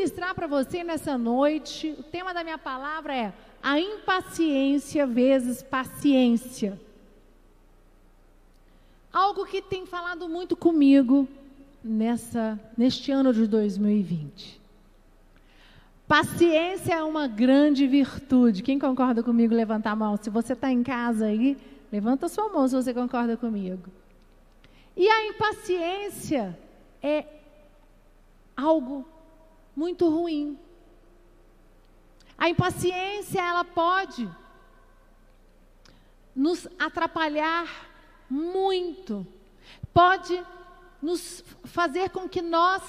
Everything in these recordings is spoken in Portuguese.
ministrar para você nessa noite, o tema da minha palavra é a impaciência vezes paciência. Algo que tem falado muito comigo nessa neste ano de 2020. Paciência é uma grande virtude. Quem concorda comigo, levanta a mão. Se você está em casa aí, levanta a sua mão se você concorda comigo. E a impaciência é algo muito ruim. A impaciência, ela pode nos atrapalhar muito, pode nos fazer com que nós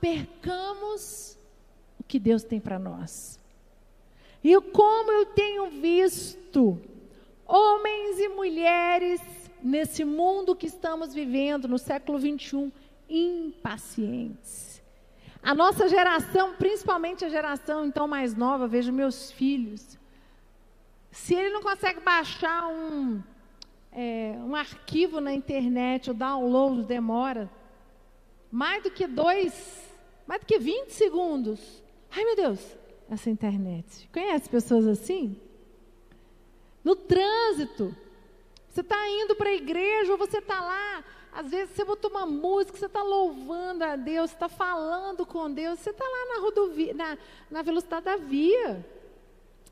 percamos o que Deus tem para nós. E como eu tenho visto homens e mulheres nesse mundo que estamos vivendo, no século 21, impacientes. A nossa geração, principalmente a geração então mais nova, vejo meus filhos. Se ele não consegue baixar um, é, um arquivo na internet, o download demora mais do que dois, mais do que 20 segundos. Ai meu Deus, essa internet. Conhece pessoas assim? No trânsito, você está indo para a igreja ou você está lá, às vezes você botou uma música, você está louvando a Deus, está falando com Deus, você está lá na rodovia, na, na velocidade da via.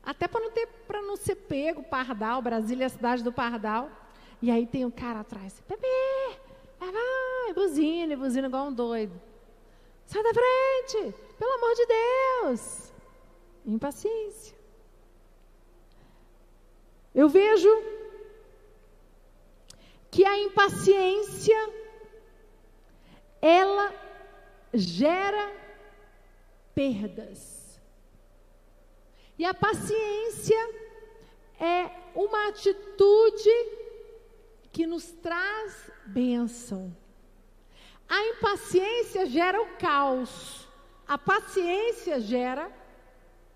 Até para não ter, para não ser pego, Pardal, Brasília é a cidade do Pardal. E aí tem um cara atrás, bebê, vai, buzina, buzina igual um doido. Sai da frente, pelo amor de Deus. Impaciência. Eu vejo que a impaciência ela gera perdas. E a paciência é uma atitude que nos traz bênção. A impaciência gera o caos. A paciência gera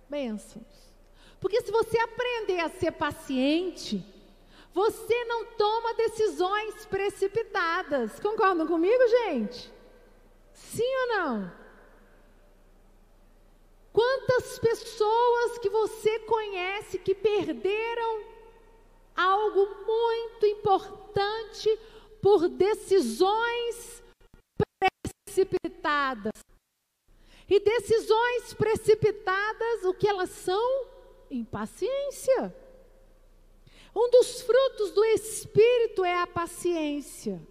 bênçãos. Porque se você aprender a ser paciente, você não toma decisões precipitadas. Concordam comigo, gente? Sim ou não? Quantas pessoas que você conhece que perderam algo muito importante por decisões precipitadas? E decisões precipitadas, o que elas são? Impaciência. Um dos frutos do Espírito é a paciência.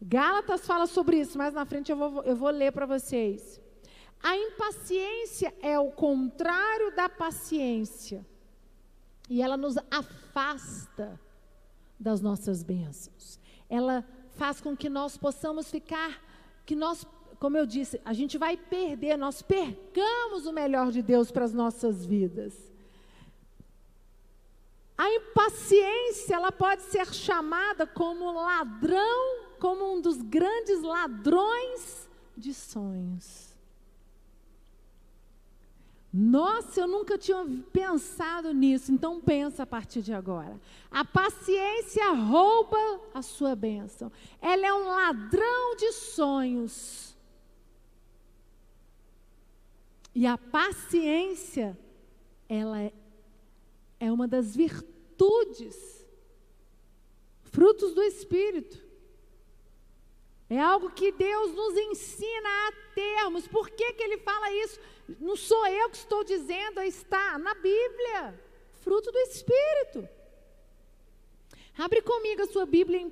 Gálatas fala sobre isso, mas na frente eu vou, eu vou ler para vocês. A impaciência é o contrário da paciência. E ela nos afasta das nossas bênçãos. Ela faz com que nós possamos ficar, que nós, como eu disse, a gente vai perder, nós percamos o melhor de Deus para as nossas vidas. A impaciência, ela pode ser chamada como ladrão, como um dos grandes ladrões de sonhos. Nossa, eu nunca tinha pensado nisso, então pensa a partir de agora. A paciência rouba a sua bênção. Ela é um ladrão de sonhos. E a paciência, ela é, é uma das virtudes virtudes, frutos do Espírito. É algo que Deus nos ensina a termos. Por que, que ele fala isso? Não sou eu que estou dizendo, está na Bíblia. Fruto do Espírito. Abre comigo a sua Bíblia em 1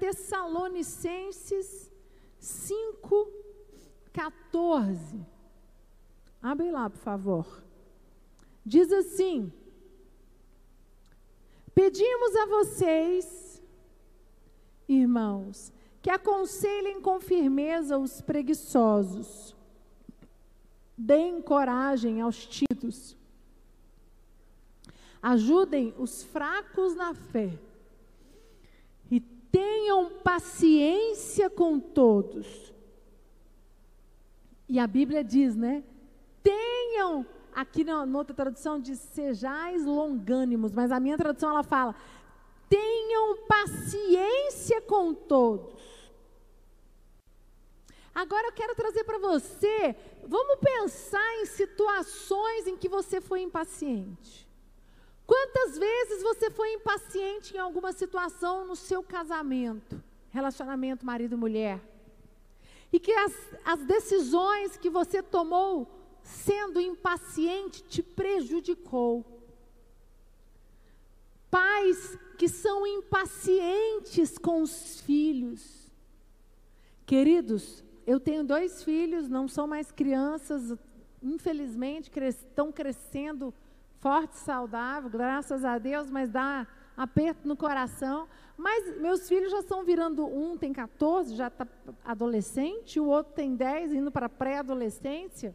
Tessalonicenses 5, 14. Abre lá, por favor. Diz assim: Pedimos a vocês, irmãos, que aconselhem com firmeza os preguiçosos, deem coragem aos tímidos, ajudem os fracos na fé e tenham paciência com todos. E a Bíblia diz, né? Tenham Aqui na, outra tradução diz sejais longânimos, mas a minha tradução ela fala: tenham paciência com todos. Agora eu quero trazer para você, vamos pensar em situações em que você foi impaciente. Quantas vezes você foi impaciente em alguma situação no seu casamento, relacionamento marido-mulher? E que as, as decisões que você tomou sendo impaciente te prejudicou. Pais que são impacientes com os filhos. Queridos, eu tenho dois filhos, não são mais crianças, infelizmente estão crescendo forte, saudável, graças a Deus, mas dá aperto no coração. Mas meus filhos já estão virando, um tem 14, já está adolescente, o outro tem 10, indo para pré-adolescência.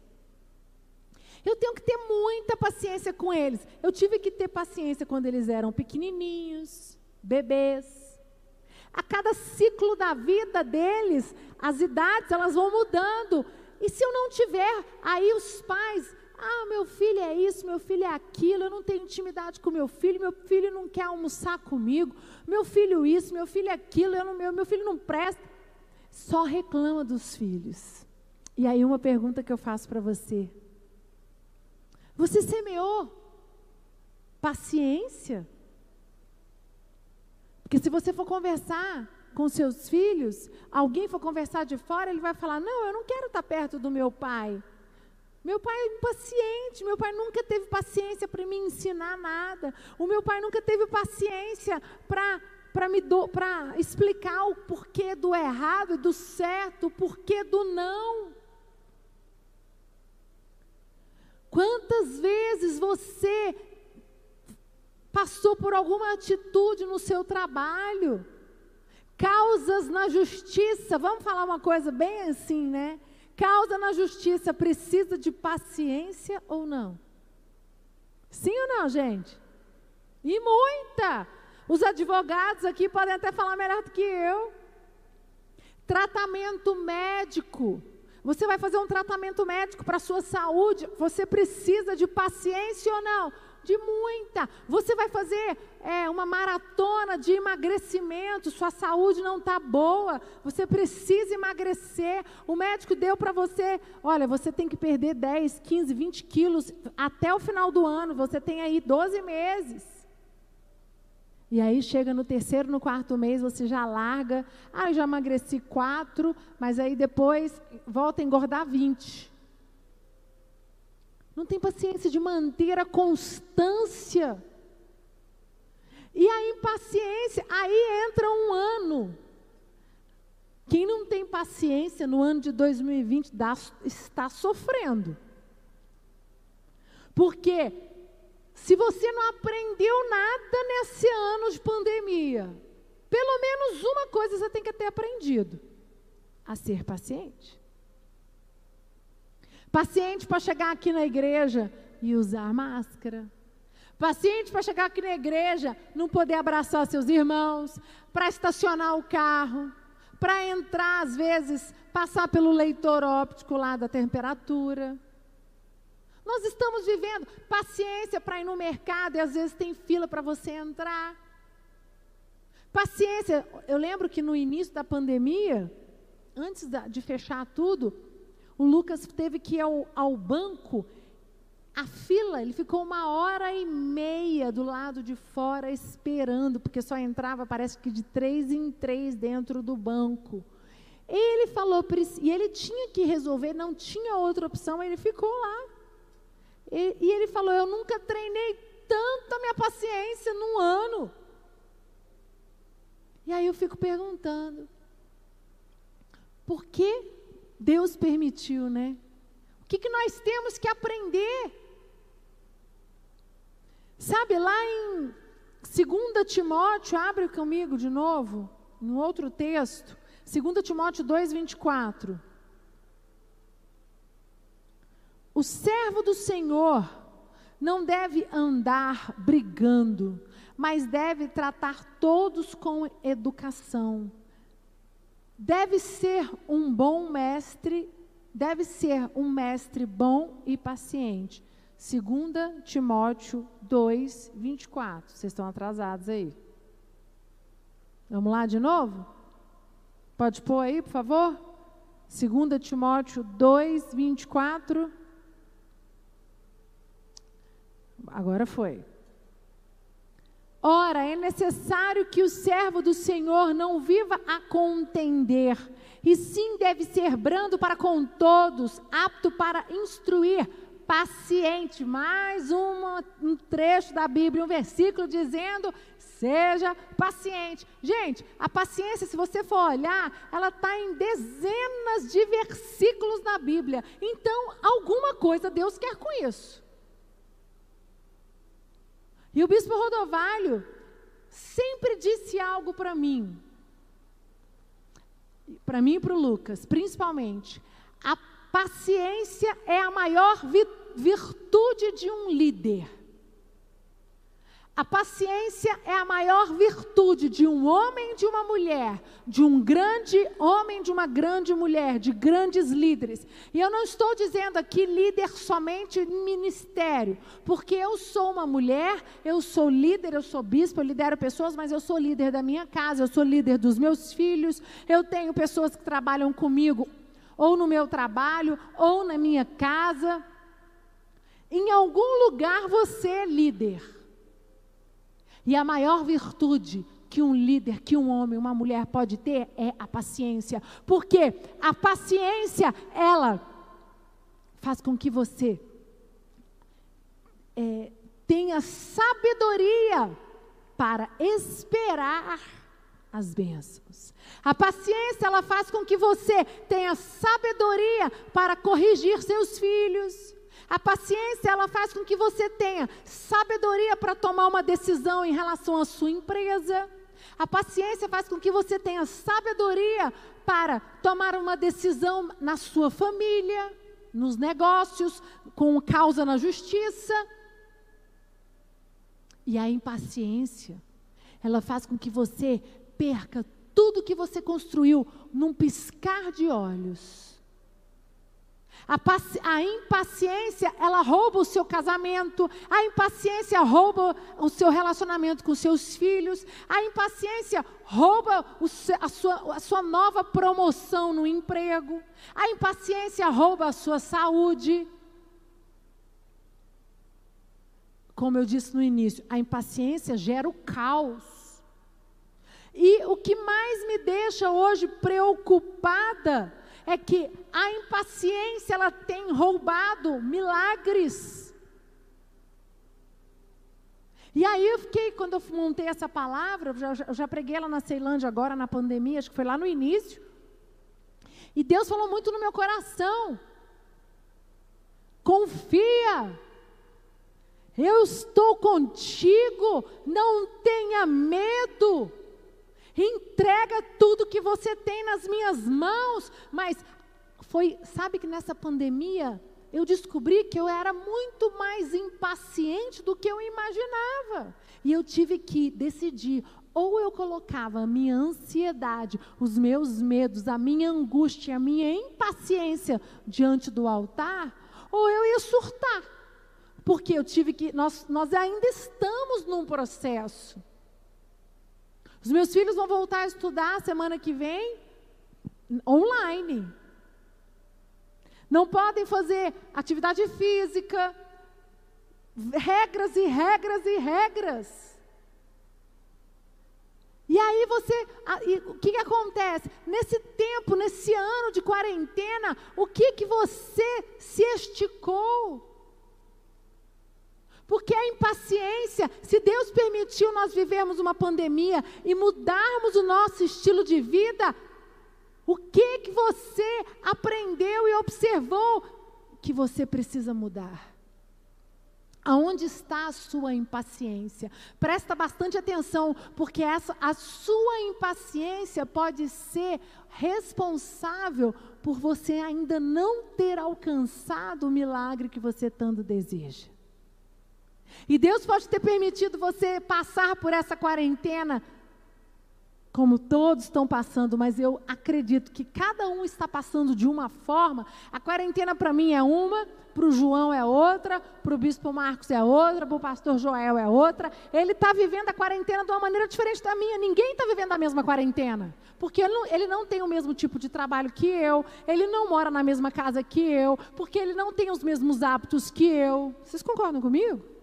Eu tenho que ter muita paciência com eles. Eu tive que ter paciência quando eles eram pequenininhos, bebês. A cada ciclo da vida deles, as idades elas vão mudando. E se eu não tiver aí os pais ah, meu filho é isso, meu filho é aquilo, eu não tenho intimidade com meu filho, meu filho não quer almoçar comigo, meu filho isso, meu filho aquilo, eu não, meu, meu filho não presta. Só reclama dos filhos. E aí uma pergunta que eu faço para você. Você semeou paciência? Porque se você for conversar com seus filhos, alguém for conversar de fora, ele vai falar: Não, eu não quero estar perto do meu pai. Meu pai é impaciente, meu pai nunca teve paciência para me ensinar nada. O meu pai nunca teve paciência para para me para explicar o porquê do errado e do certo, o porquê do não. Quantas você passou por alguma atitude no seu trabalho? Causas na justiça, vamos falar uma coisa bem assim, né? Causa na justiça precisa de paciência ou não? Sim ou não, gente? E muita. Os advogados aqui podem até falar melhor do que eu. Tratamento médico. Você vai fazer um tratamento médico para a sua saúde. Você precisa de paciência ou não? de muita. Você vai fazer é, uma maratona de emagrecimento, sua saúde não está boa, você precisa emagrecer. O médico deu para você, olha, você tem que perder 10, 15, 20 quilos até o final do ano, você tem aí 12 meses. E aí chega no terceiro, no quarto mês, você já larga. Ah, eu já emagreci quatro, mas aí depois volta a engordar 20 não tem paciência de manter a constância. E a impaciência, aí entra um ano. Quem não tem paciência no ano de 2020 dá, está sofrendo. Porque se você não aprendeu nada nesse ano de pandemia, pelo menos uma coisa você tem que ter aprendido: a ser paciente. Paciente para chegar aqui na igreja e usar máscara. Paciente para chegar aqui na igreja, não poder abraçar seus irmãos, para estacionar o carro, para entrar, às vezes, passar pelo leitor óptico lá da temperatura. Nós estamos vivendo paciência para ir no mercado e às vezes tem fila para você entrar. Paciência, eu lembro que no início da pandemia, antes de fechar tudo, o Lucas teve que ir ao, ao banco, a fila, ele ficou uma hora e meia do lado de fora esperando, porque só entrava, parece que de três em três dentro do banco. Ele falou, e ele tinha que resolver, não tinha outra opção, ele ficou lá. E, e ele falou: Eu nunca treinei tanto a minha paciência num ano. E aí eu fico perguntando: por que Deus permitiu, né? O que, que nós temos que aprender? Sabe, lá em 2 Timóteo, abre comigo de novo, no outro texto, 2 Timóteo 2, 24. O servo do Senhor não deve andar brigando, mas deve tratar todos com educação deve ser um bom mestre, deve ser um mestre bom e paciente. 2 Timóteo 2, 24. Vocês estão atrasados aí. Vamos lá de novo? Pode pôr aí, por favor? 2 Timóteo 2, 24. Agora foi. Ora, é necessário que o servo do Senhor não viva a contender, e sim deve ser brando para com todos, apto para instruir, paciente. Mais uma, um trecho da Bíblia, um versículo dizendo: seja paciente. Gente, a paciência, se você for olhar, ela está em dezenas de versículos na Bíblia. Então, alguma coisa Deus quer com isso. E o bispo Rodovalho sempre disse algo para mim, para mim e para o Lucas, principalmente. A paciência é a maior virtude de um líder. A paciência é a maior virtude de um homem de uma mulher, de um grande homem, de uma grande mulher, de grandes líderes. E eu não estou dizendo aqui líder somente ministério, porque eu sou uma mulher, eu sou líder, eu sou bispo, eu lidero pessoas, mas eu sou líder da minha casa, eu sou líder dos meus filhos, eu tenho pessoas que trabalham comigo, ou no meu trabalho, ou na minha casa. Em algum lugar você é líder. E a maior virtude que um líder, que um homem, uma mulher pode ter é a paciência. Porque a paciência, ela faz com que você é, tenha sabedoria para esperar as bênçãos. A paciência, ela faz com que você tenha sabedoria para corrigir seus filhos. A paciência, ela faz com que você tenha sabedoria para tomar uma decisão em relação à sua empresa. A paciência faz com que você tenha sabedoria para tomar uma decisão na sua família, nos negócios, com causa na justiça. E a impaciência, ela faz com que você perca tudo que você construiu num piscar de olhos. A, a, impaciência, ela rouba o seu casamento, a impaciência rouba o seu relacionamento com seus filhos, a impaciência rouba o, a, sua, a sua nova promoção no emprego, a impaciência rouba a sua saúde. Como eu disse no início, a impaciência gera o caos. E o que mais me deixa hoje preocupada é que a impaciência ela tem roubado milagres. E aí eu fiquei, quando eu montei essa palavra, eu já, eu já preguei ela na Ceilândia agora, na pandemia, acho que foi lá no início. E Deus falou muito no meu coração. Confia. Eu estou contigo. Não tenha medo entrega tudo que você tem nas minhas mãos. Mas foi, sabe que nessa pandemia eu descobri que eu era muito mais impaciente do que eu imaginava. E eu tive que decidir ou eu colocava a minha ansiedade, os meus medos, a minha angústia, a minha impaciência diante do altar, ou eu ia surtar. Porque eu tive que, nós, nós ainda estamos num processo. Os meus filhos vão voltar a estudar semana que vem online. Não podem fazer atividade física, regras e regras e regras. E aí você, o que, que acontece? Nesse tempo, nesse ano de quarentena, o que que você se esticou? Porque a impaciência, se Deus permitiu nós vivermos uma pandemia e mudarmos o nosso estilo de vida, o que que você aprendeu e observou que você precisa mudar? Aonde está a sua impaciência? Presta bastante atenção, porque essa, a sua impaciência pode ser responsável por você ainda não ter alcançado o milagre que você tanto deseja. E Deus pode ter permitido você passar por essa quarentena, como todos estão passando, mas eu acredito que cada um está passando de uma forma. A quarentena para mim é uma, para o João é outra, para o bispo Marcos é outra, para o pastor Joel é outra. Ele está vivendo a quarentena de uma maneira diferente da minha. Ninguém está vivendo a mesma quarentena. Porque ele não, ele não tem o mesmo tipo de trabalho que eu, ele não mora na mesma casa que eu, porque ele não tem os mesmos hábitos que eu. Vocês concordam comigo?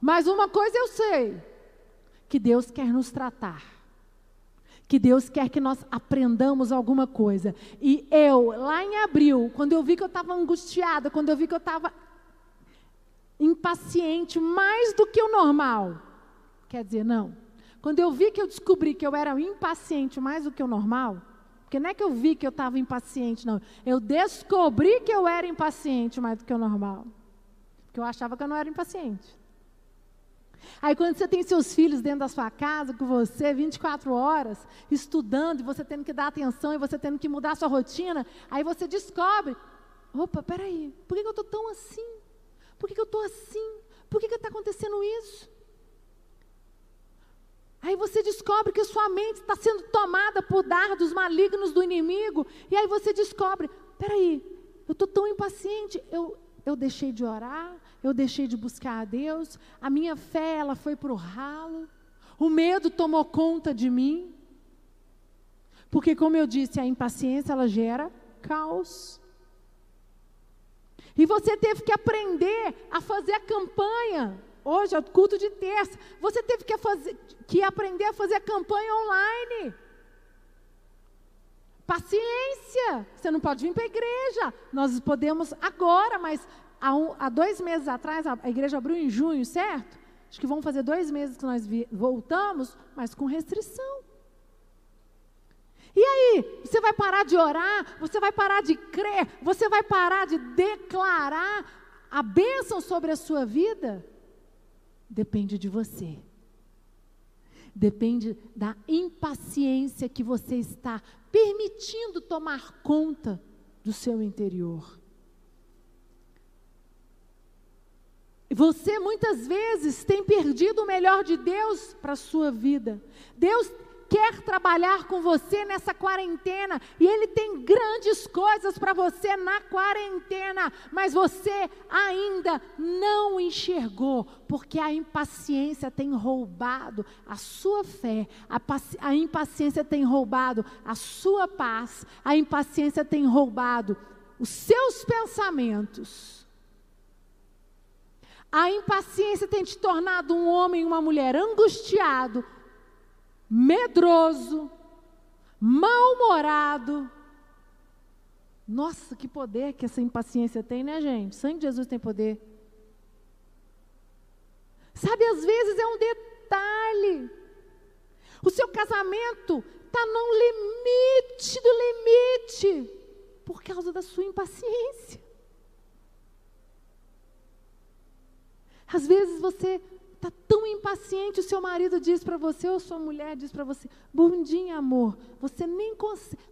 Mas uma coisa eu sei: que Deus quer nos tratar que Deus quer que nós aprendamos alguma coisa. E eu, lá em abril, quando eu vi que eu estava angustiada, quando eu vi que eu estava impaciente mais do que o normal, quer dizer, não. Quando eu vi que eu descobri que eu era impaciente mais do que o normal, porque não é que eu vi que eu estava impaciente, não. Eu descobri que eu era impaciente mais do que o normal. Porque eu achava que eu não era impaciente. Aí quando você tem seus filhos dentro da sua casa com você, 24 horas, estudando, e você tendo que dar atenção, e você tendo que mudar a sua rotina, aí você descobre, opa, peraí, por que, eu estou tão assim? Por que, eu estou assim? Por que está acontecendo isso? Aí você descobre que sua mente está sendo tomada por dardos malignos do inimigo, e aí você descobre, peraí, eu estou tão impaciente, eu, eu deixei de orar, eu deixei de buscar a Deus, a minha fé ela foi para o ralo, o medo tomou conta de mim. Porque, como eu disse, a impaciência ela gera caos. E você teve que aprender a fazer a campanha. Hoje é o culto de terça. Você teve que, fazer, que aprender a fazer a campanha online. Paciência. Você não pode vir para a igreja. Nós podemos agora, mas há, um, há dois meses atrás, a, igreja abriu em junho, certo? Acho que vão fazer dois meses que nós voltamos, mas com restrição. E aí, você vai parar de orar, você vai parar de crer, você vai parar de declarar a bênção sobre a sua vida? Depende de você. Depende da impaciência que você está permitindo tomar conta do seu interior. Você muitas vezes tem perdido o melhor de Deus para a sua vida. Deus quer trabalhar com você nessa quarentena e Ele tem grandes coisas para você na quarentena, mas você ainda não enxergou, porque a impaciência tem roubado a sua fé, a, a impaciência tem roubado a sua paz, a impaciência tem roubado os seus pensamentos. A impaciência tem te tornado um homem e uma mulher angustiado, medroso, mal-humorado. Nossa, que poder que essa impaciência tem, né, gente? O sangue de Jesus tem poder. Sabe, às vezes é um detalhe. O seu casamento está no limite do limite por causa da sua impaciência. Às vezes você está tão impaciente, o seu marido diz para você, ou sua mulher diz para você, bom dia, amor. Você nem,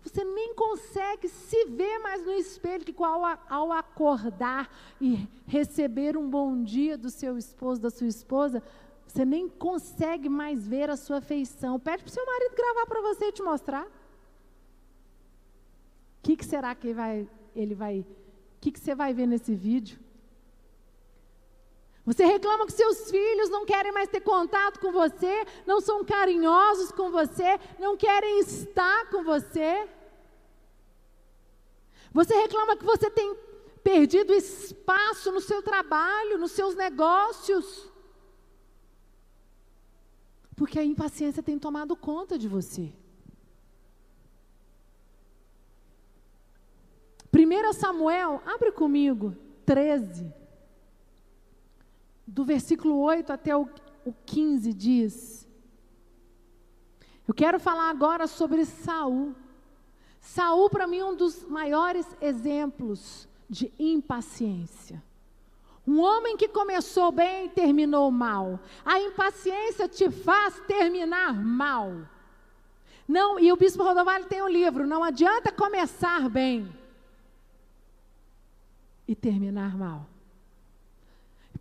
você nem consegue se ver mais no espelho, que ao, ao acordar e receber um bom dia do seu esposo, da sua esposa, você nem consegue mais ver a sua feição. Pede para o seu marido gravar para você e te mostrar. O que, que será que ele vai, o que, que você vai ver nesse vídeo? Você reclama que seus filhos não querem mais ter contato com você, não são carinhosos com você, não querem estar com você. Você reclama que você tem perdido espaço no seu trabalho, nos seus negócios. Porque a impaciência tem tomado conta de você. 1 Samuel, abre comigo, 13 do versículo 8 até o, o 15 diz. Eu quero falar agora sobre Saul. Saul, para mim, é um dos maiores exemplos de impaciência. Um homem que começou bem e terminou mal. A impaciência te faz terminar mal. Não, e o bispo Rodovalho tem um livro, não adianta começar bem e terminar mal.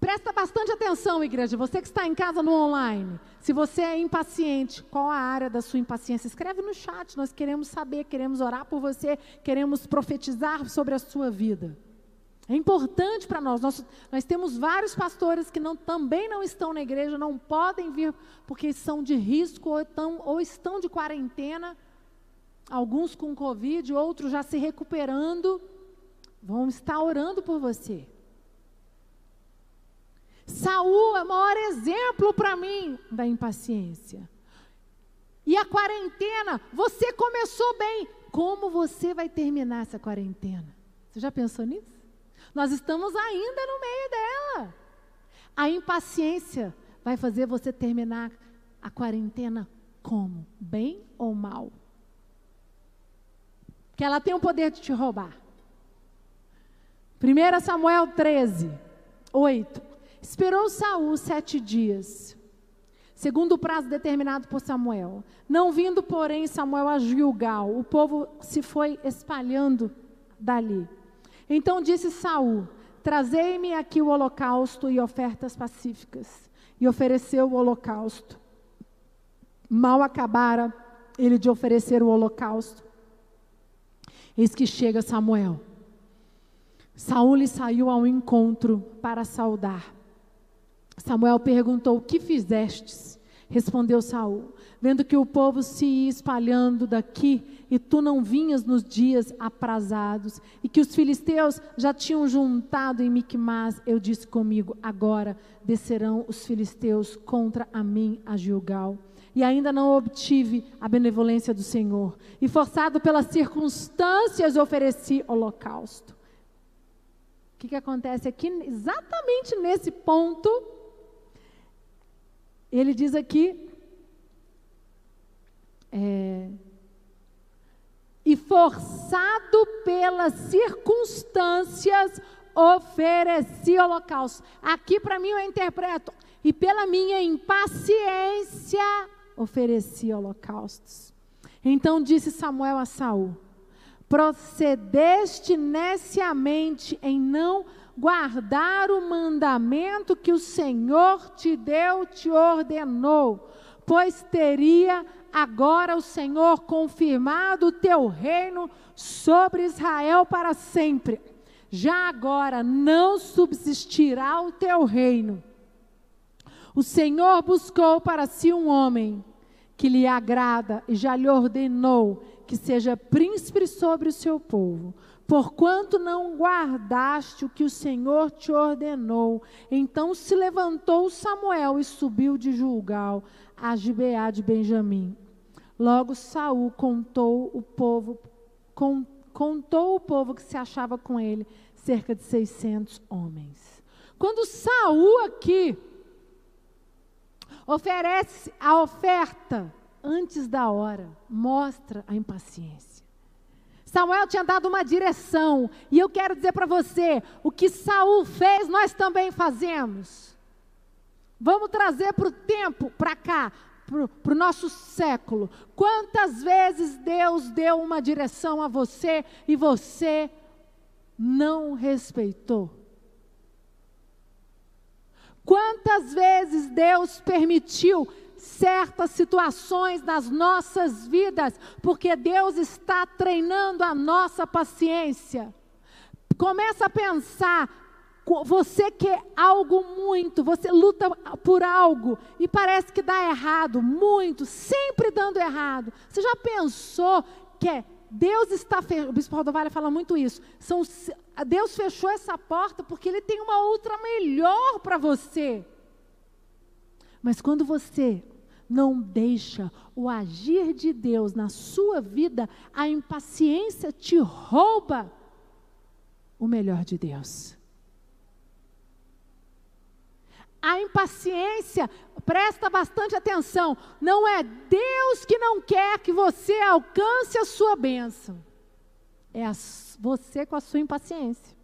Presta bastante atenção, igreja. Você que está em casa no online, se você é impaciente, qual a área da sua impaciência? Escreve no chat. Nós queremos saber, queremos orar por você, queremos profetizar sobre a sua vida. É importante para nós. nós. Nós temos vários pastores que não, também não estão na igreja, não podem vir porque são de risco ou, estão, ou estão de quarentena. Alguns com Covid, outros já se recuperando. Vão estar orando por você. Saul é o maior exemplo para mim da impaciência. E a quarentena, você começou bem. Como você vai terminar essa quarentena? Você já pensou nisso? Nós estamos ainda no meio dela. A impaciência vai fazer você terminar a quarentena como? Bem ou mal? Que ela tem o poder de te roubar. 1 Samuel 13, 8. Esperou Saul sete dias, segundo o prazo determinado por Samuel. Não vindo, porém, Samuel a Gilgal, o povo se foi espalhando dali. Então disse Saul: Trazei-me aqui o holocausto e ofertas pacíficas. E ofereceu o holocausto. Mal acabara ele de oferecer o holocausto. Eis que chega Samuel. Saul lhe saiu ao encontro para saudar. Samuel perguntou: O que fizestes? Respondeu Saul: Vendo que o povo se ia espalhando daqui e tu não vinhas nos dias aprazados, e que os filisteus já tinham juntado em Micmas, eu disse comigo: Agora descerão os filisteus contra a mim a Gilgal. E ainda não obtive a benevolência do Senhor, e forçado pelas circunstâncias ofereci holocausto. O que, que acontece aqui, exatamente nesse ponto? Ele diz aqui, é, e forçado pelas circunstâncias, ofereci holocausto. Aqui para mim eu interpreto, e pela minha impaciência, ofereci holocaustos. Então disse Samuel a Saul: procedeste neciamente em não guardar o mandamento que o Senhor te deu, te ordenou, pois teria agora o Senhor confirmado o teu reino sobre Israel para sempre. Já agora não subsistirá o teu reino. O Senhor buscou para si um homem que lhe agrada e já lhe ordenou que seja príncipe sobre o seu povo Porquanto não guardaste o que o Senhor te ordenou. Então se levantou Samuel e subiu de Julgal a Gibeá de Benjamim. Logo Saul contou o povo, con, contou o povo que se achava com ele, cerca de 600 homens. Quando Saul aqui oferece a oferta antes da hora, mostra a impaciência. Samuel tinha dado uma direção, e eu quero dizer para você: o que Saul fez, nós também fazemos. Vamos trazer para o tempo, para cá, para o nosso século. Quantas vezes Deus deu uma direção a você e você não respeitou? Quantas vezes Deus permitiu certas situações nas nossas vidas, porque Deus está treinando a nossa paciência. Começa a pensar, você quer algo muito, você luta por algo e parece que dá errado, muito, sempre dando errado. Você já pensou que é Deus está fechando, o Bispo Rodovalho fala muito isso. São, Deus fechou essa porta porque Ele tem uma outra melhor para você. Mas quando você não deixa o agir de Deus na sua vida, a impaciência te rouba o melhor de Deus. A impaciência, presta bastante atenção, não é Deus que não quer que você alcance a sua bênção, é a, você com a sua impaciência.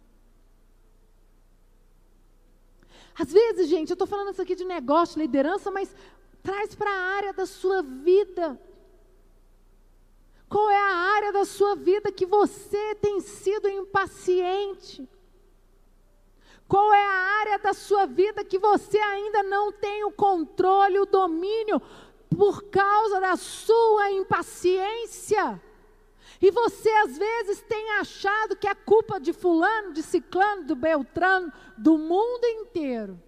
Às vezes, gente, eu estou falando isso aqui de negócio, liderança, mas Traz para a área da sua vida. Qual é a área da sua vida que você tem sido impaciente? Qual é a área da sua vida que você ainda não tem o controle, o domínio, por causa da sua impaciência? E você às vezes tem achado que é culpa de fulano, de ciclano, do beltrano, do mundo inteiro.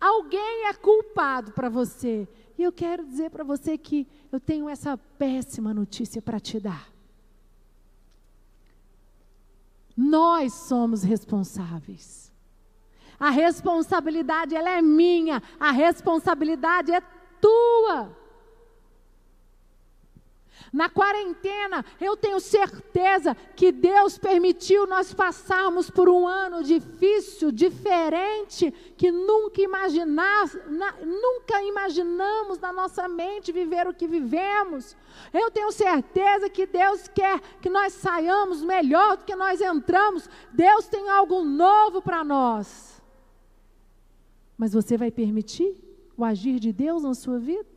Alguém é culpado para você. E eu quero dizer para você que eu tenho essa péssima notícia para te dar. Nós somos responsáveis. A responsabilidade ela é minha, a responsabilidade é tua. Na quarentena, eu tenho certeza que Deus permitiu nós passarmos por um ano difícil, diferente, que nunca imaginar, na, nunca imaginamos na nossa mente viver o que vivemos. Eu tenho certeza que Deus quer que nós saiamos melhor do que nós entramos. Deus tem algo novo para nós. Mas você vai permitir o agir de Deus na sua vida?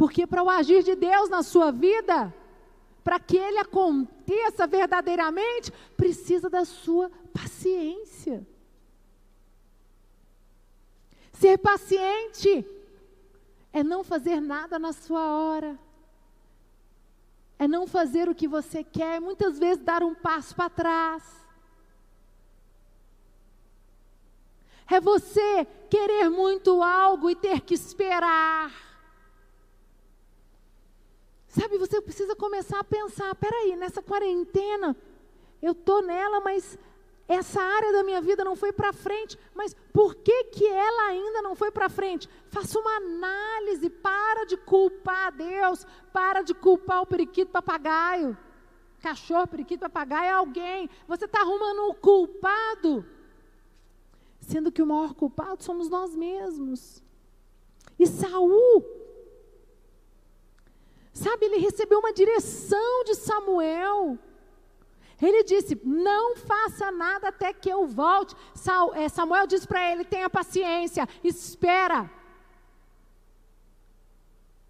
Porque para o agir de Deus na sua vida, para que ele aconteça verdadeiramente, precisa da sua paciência. Ser paciente é não fazer nada na sua hora. É não fazer o que você quer, muitas vezes dar um passo para trás. É você querer muito algo e ter que esperar. Sabe, você precisa começar a pensar: peraí, nessa quarentena, eu estou nela, mas essa área da minha vida não foi para frente, mas por que, que ela ainda não foi para frente? Faça uma análise, para de culpar Deus, para de culpar o periquito papagaio, cachorro, periquito papagaio é alguém, você está arrumando um culpado, sendo que o maior culpado somos nós mesmos. E Saul Sabe, ele recebeu uma direção de Samuel. Ele disse: Não faça nada até que eu volte. Eh, Samuel disse para ele: Tenha paciência, espera.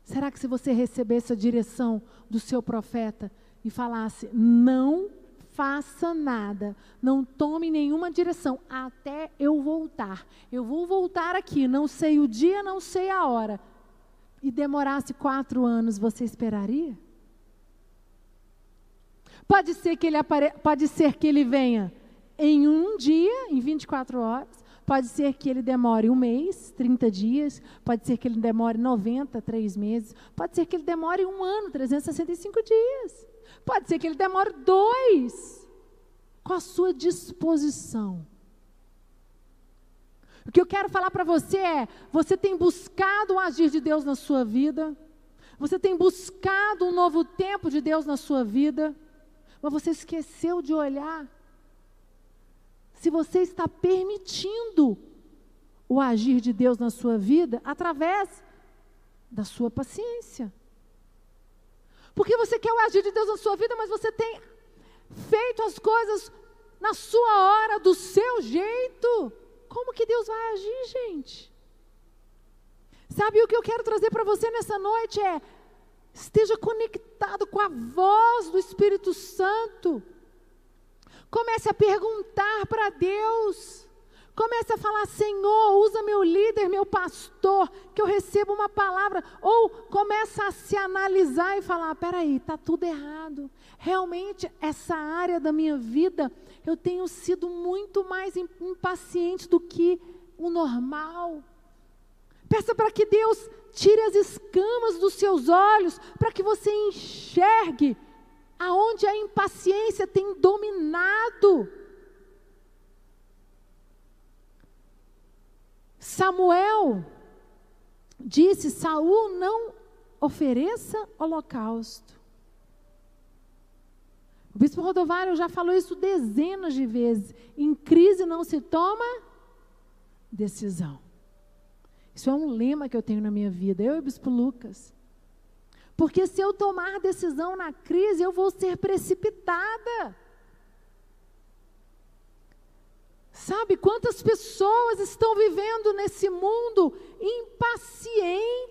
Será que se você recebesse a direção do seu profeta e falasse: Não faça nada, não tome nenhuma direção até eu voltar. Eu vou voltar aqui, não sei o dia, não sei a hora e demorasse quatro anos, você esperaria? Pode ser que ele apare... pode ser que ele venha em um dia, em 24 horas. Pode ser que ele demore um mês, 30 dias. Pode ser que ele demore 90, três meses. Pode ser que ele demore um ano, 365 dias. Pode ser que ele demore dois. Com a sua disposição. O que eu quero falar para você é: você tem buscado o agir de Deus na sua vida, você tem buscado um novo tempo de Deus na sua vida, mas você esqueceu de olhar se você está permitindo o agir de Deus na sua vida através da sua paciência. Porque você quer o agir de Deus na sua vida, mas você tem feito as coisas na sua hora, do seu jeito. Como que Deus vai agir, gente? Sabe o que eu quero trazer para você nessa noite é esteja conectado com a voz do Espírito Santo. Comece a perguntar para Deus. Comece a falar, Senhor, usa meu líder, meu pastor, que eu receba uma palavra. Ou começa a se analisar e falar: peraí, está tudo errado. Realmente, essa área da minha vida, eu tenho sido muito mais impaciente do que o normal. Peça para que Deus tire as escamas dos seus olhos, para que você enxergue aonde a impaciência tem dominado. Samuel disse: Saul não ofereça holocausto. O bispo Rodovário já falou isso dezenas de vezes. Em crise não se toma decisão. Isso é um lema que eu tenho na minha vida, eu e o bispo Lucas. Porque se eu tomar decisão na crise, eu vou ser precipitada. Sabe quantas pessoas estão vivendo nesse mundo impacientes?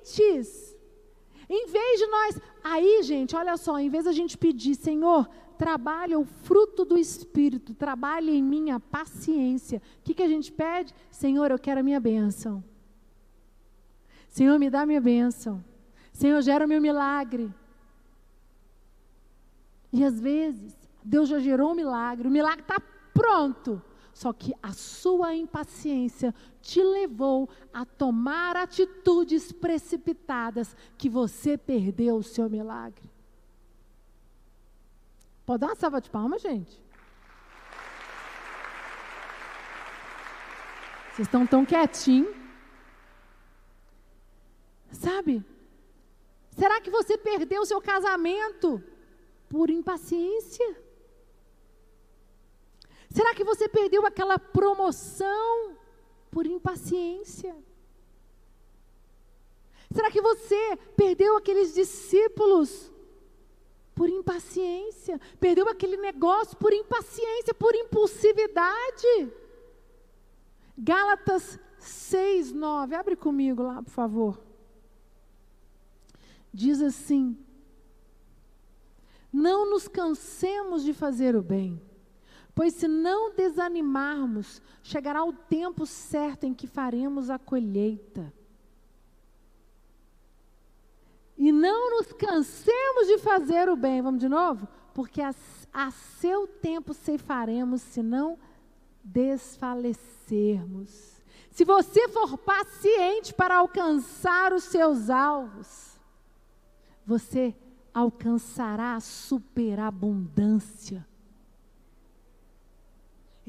Em vez de nós, aí, gente, olha só, em vez de a gente pedir, Senhor, trabalha o fruto do Espírito, trabalha em mim a paciência. O que, que a gente pede? Senhor, eu quero a minha bênção. Senhor, me dá a minha bênção. Senhor, gera o meu milagre. E às vezes, Deus já gerou um milagre, o milagre está pronto. Só que a sua impaciência te levou a tomar atitudes precipitadas que você perdeu o seu milagre. Pode dar uma salva de palmas, gente? Vocês estão tão quietinhos. Sabe? Será que você perdeu o seu casamento por impaciência? Será que você perdeu aquela promoção por impaciência? Será que você perdeu aqueles discípulos por impaciência? Perdeu aquele negócio por impaciência, por impulsividade? Gálatas 6, 9. Abre comigo lá, por favor. Diz assim: Não nos cansemos de fazer o bem Pois se não desanimarmos, chegará o tempo certo em que faremos a colheita. E não nos cansemos de fazer o bem. Vamos de novo? Porque a, a seu tempo ceifaremos, se não desfalecermos. Se você for paciente para alcançar os seus alvos, você alcançará a superabundância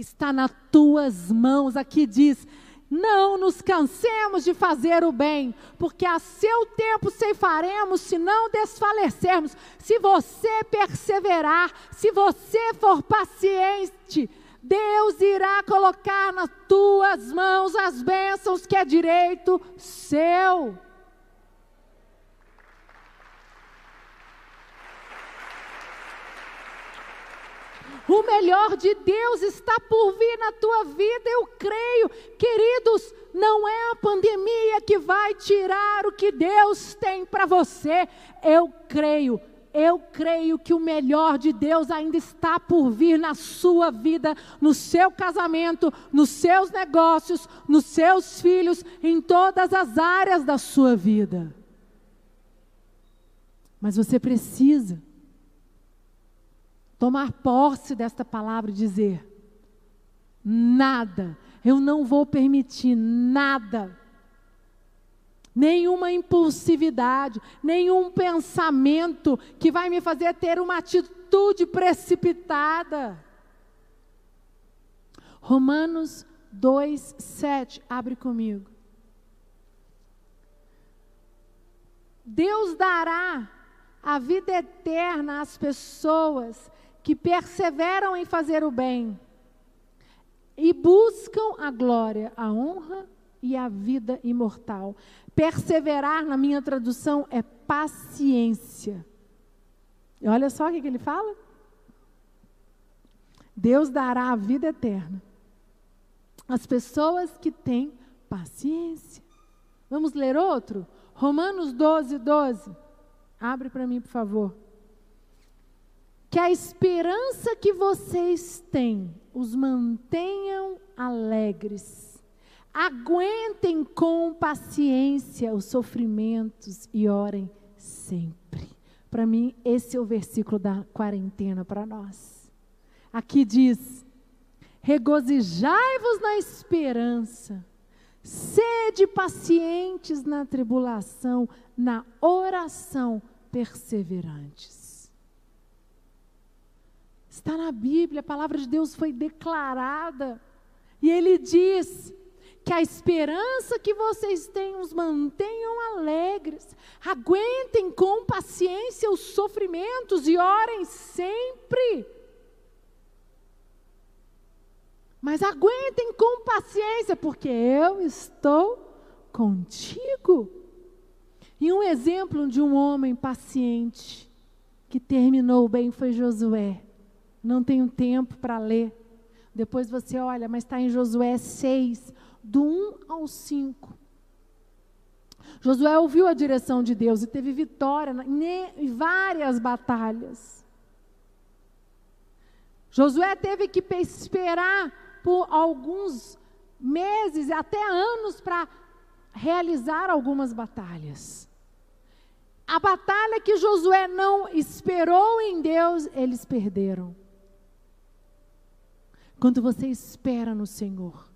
está nas tuas mãos. Aqui diz: não nos cansemos de fazer o bem, porque a seu tempo ceifaremos se não desfalecermos. Se você perseverar, se você for paciente, Deus irá colocar nas tuas mãos as bênçãos que é direito seu. O melhor de Deus está por vir na tua vida, eu creio. Queridos, não é a pandemia que vai tirar o que Deus tem para você. Eu creio. Eu creio que o melhor de Deus ainda está por vir na sua vida, no seu casamento, nos seus negócios, nos seus filhos, em todas as áreas da sua vida. Mas você precisa tomar posse desta palavra e dizer: nada, eu não vou permitir nada, nenhuma impulsividade, nenhum pensamento que vai me fazer ter uma atitude precipitada. Romanos 2, 7, abre comigo. Deus dará a vida eterna às pessoas que perseveram em fazer o bem e buscam a glória, a honra e a vida imortal. Perseverar, na minha tradução, é paciência. E olha só o que, ele fala. Deus dará a vida eterna às pessoas que têm paciência. Vamos ler outro? Romanos 12, 12. Abre para mim, por favor que a esperança que vocês têm os mantenham alegres. Aguentem com paciência os sofrimentos e orem sempre. Para mim, esse é o versículo da quarentena para nós. Aqui diz: regozijai-vos na esperança, sede pacientes na tribulação, na oração perseverantes. Está na Bíblia, a palavra de Deus foi declarada. E ele diz que a esperança que vocês têm os mantenham alegres, aguentem com paciência os sofrimentos e orem sempre. Mas aguentem com paciência, porque eu estou contigo. E um exemplo de um homem paciente que terminou bem foi Josué. Não tenho tempo para ler. Depois você olha, mas está em Josué 6, do 1 ao 5. Josué ouviu a direção de Deus e teve vitória em várias batalhas. Josué teve que esperar por alguns meses, até anos, para realizar algumas batalhas. A batalha que Josué não esperou em Deus, eles perderam. Quando você espera no Senhor,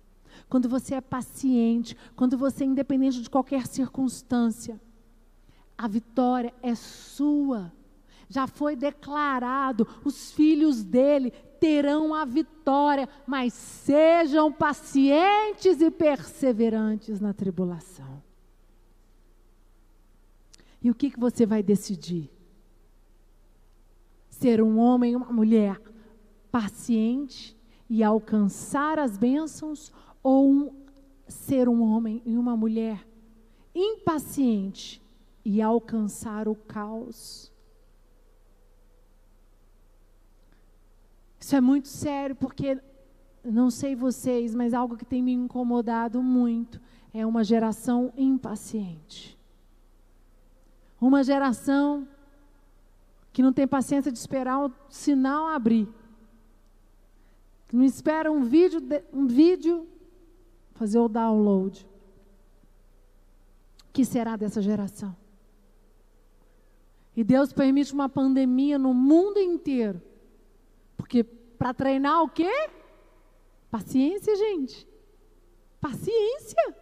quando você é paciente, quando você é independente de qualquer circunstância, a vitória é sua. Já foi declarado, os filhos dele terão a vitória, mas sejam pacientes e perseverantes na tribulação. E o que, que você vai decidir? Ser um homem, uma mulher paciente e alcançar as bênçãos, ou um, ser um homem e uma mulher impaciente e alcançar o caos? Isso é muito sério, porque não sei vocês, mas algo que tem me incomodado muito é uma geração impaciente. Uma geração que não tem paciência de esperar o sinal abrir. Não espera um vídeo, um vídeo fazer o download. O que será dessa geração? E Deus permite uma pandemia no mundo inteiro porque para treinar o quê? Paciência, gente. Paciência.